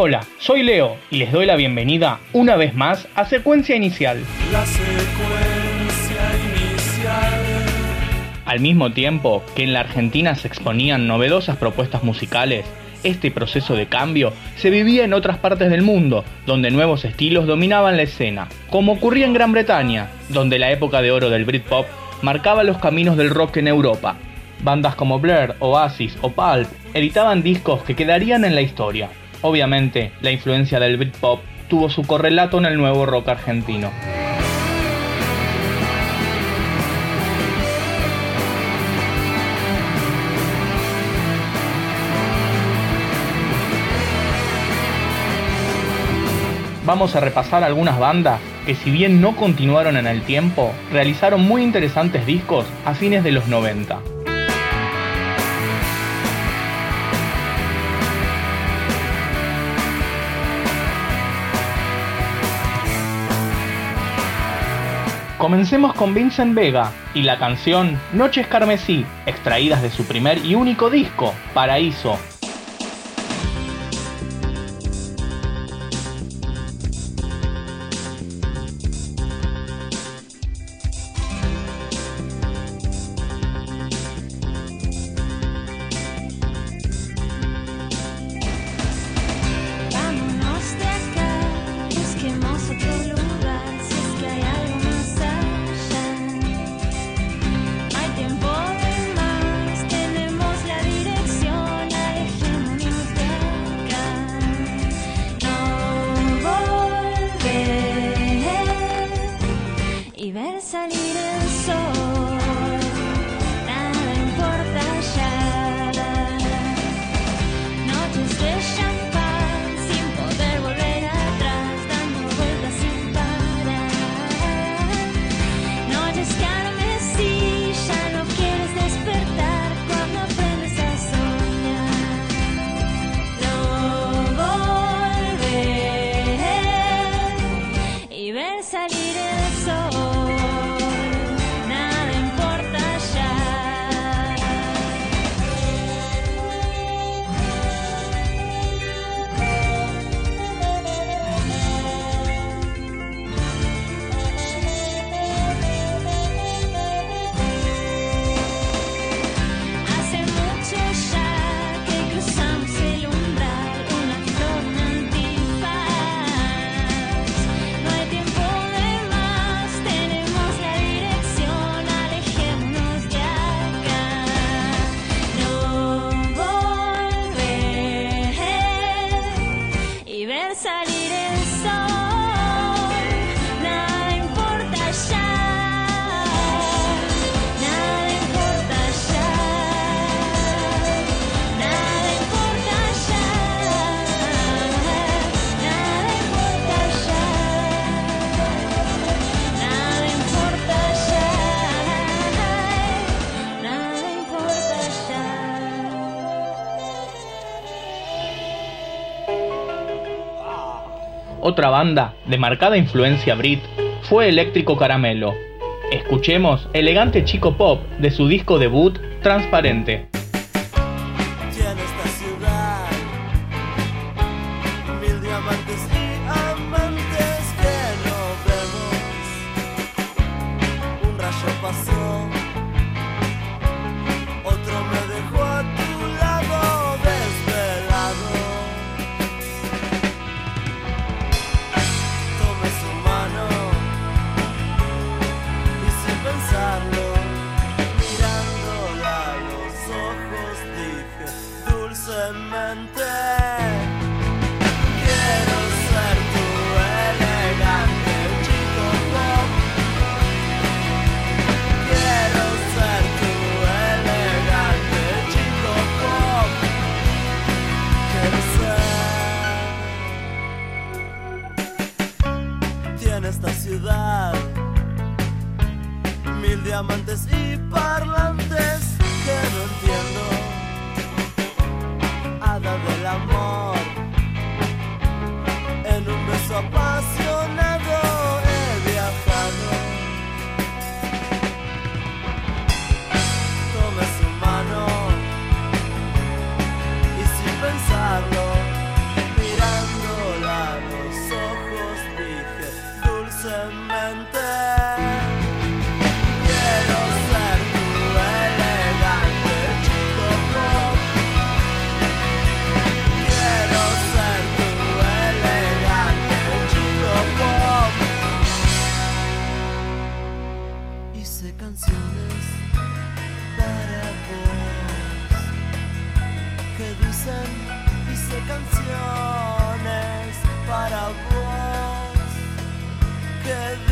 Hola, soy Leo y les doy la bienvenida una vez más a Secuencia Inicial. La secuencia inicial. Al mismo tiempo que en la Argentina se exponían novedosas propuestas musicales, este proceso de cambio se vivía en otras partes del mundo, donde nuevos estilos dominaban la escena, como ocurría en Gran Bretaña, donde la época de oro del Britpop marcaba los caminos del rock en Europa. Bandas como Blur, Oasis o Pulp editaban discos que quedarían en la historia. Obviamente, la influencia del Britpop tuvo su correlato en el nuevo rock argentino. Vamos a repasar algunas bandas que si bien no continuaron en el tiempo, realizaron muy interesantes discos a fines de los 90. Comencemos con Vincent Vega y la canción Noches Carmesí, extraídas de su primer y único disco, Paraíso, Otra banda de marcada influencia brit fue Eléctrico Caramelo. Escuchemos Elegante Chico Pop de su disco debut Transparente. Mil diamantes y parlantes que no entiendo. En un canciones para vos. Que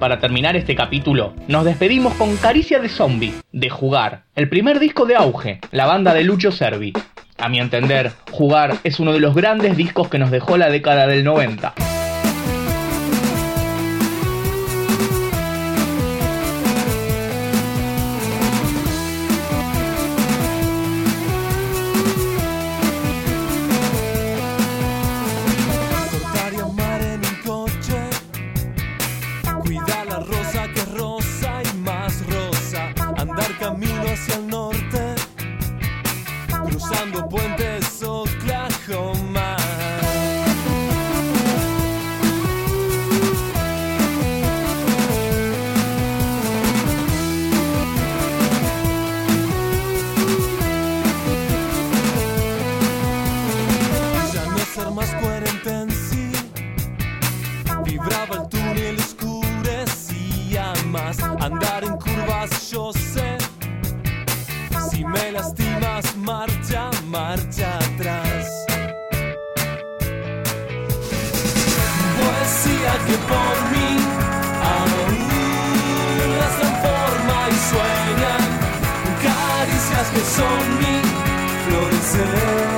para terminar este capítulo, nos despedimos con Caricia de Zombie, de Jugar, el primer disco de auge, la banda de Lucho Servi. A mi entender, Jugar es uno de los grandes discos que nos dejó la década del 90. hacia el norte, cruzando puentes. que son mi florecer.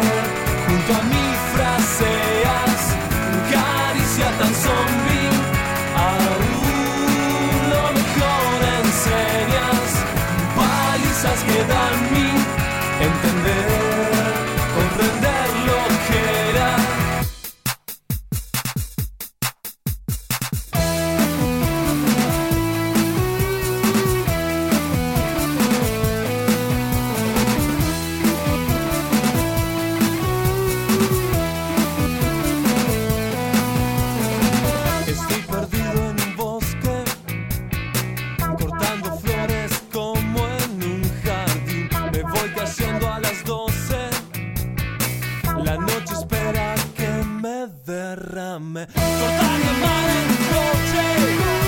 coche espera que me derrame. Cortar y amar el coche.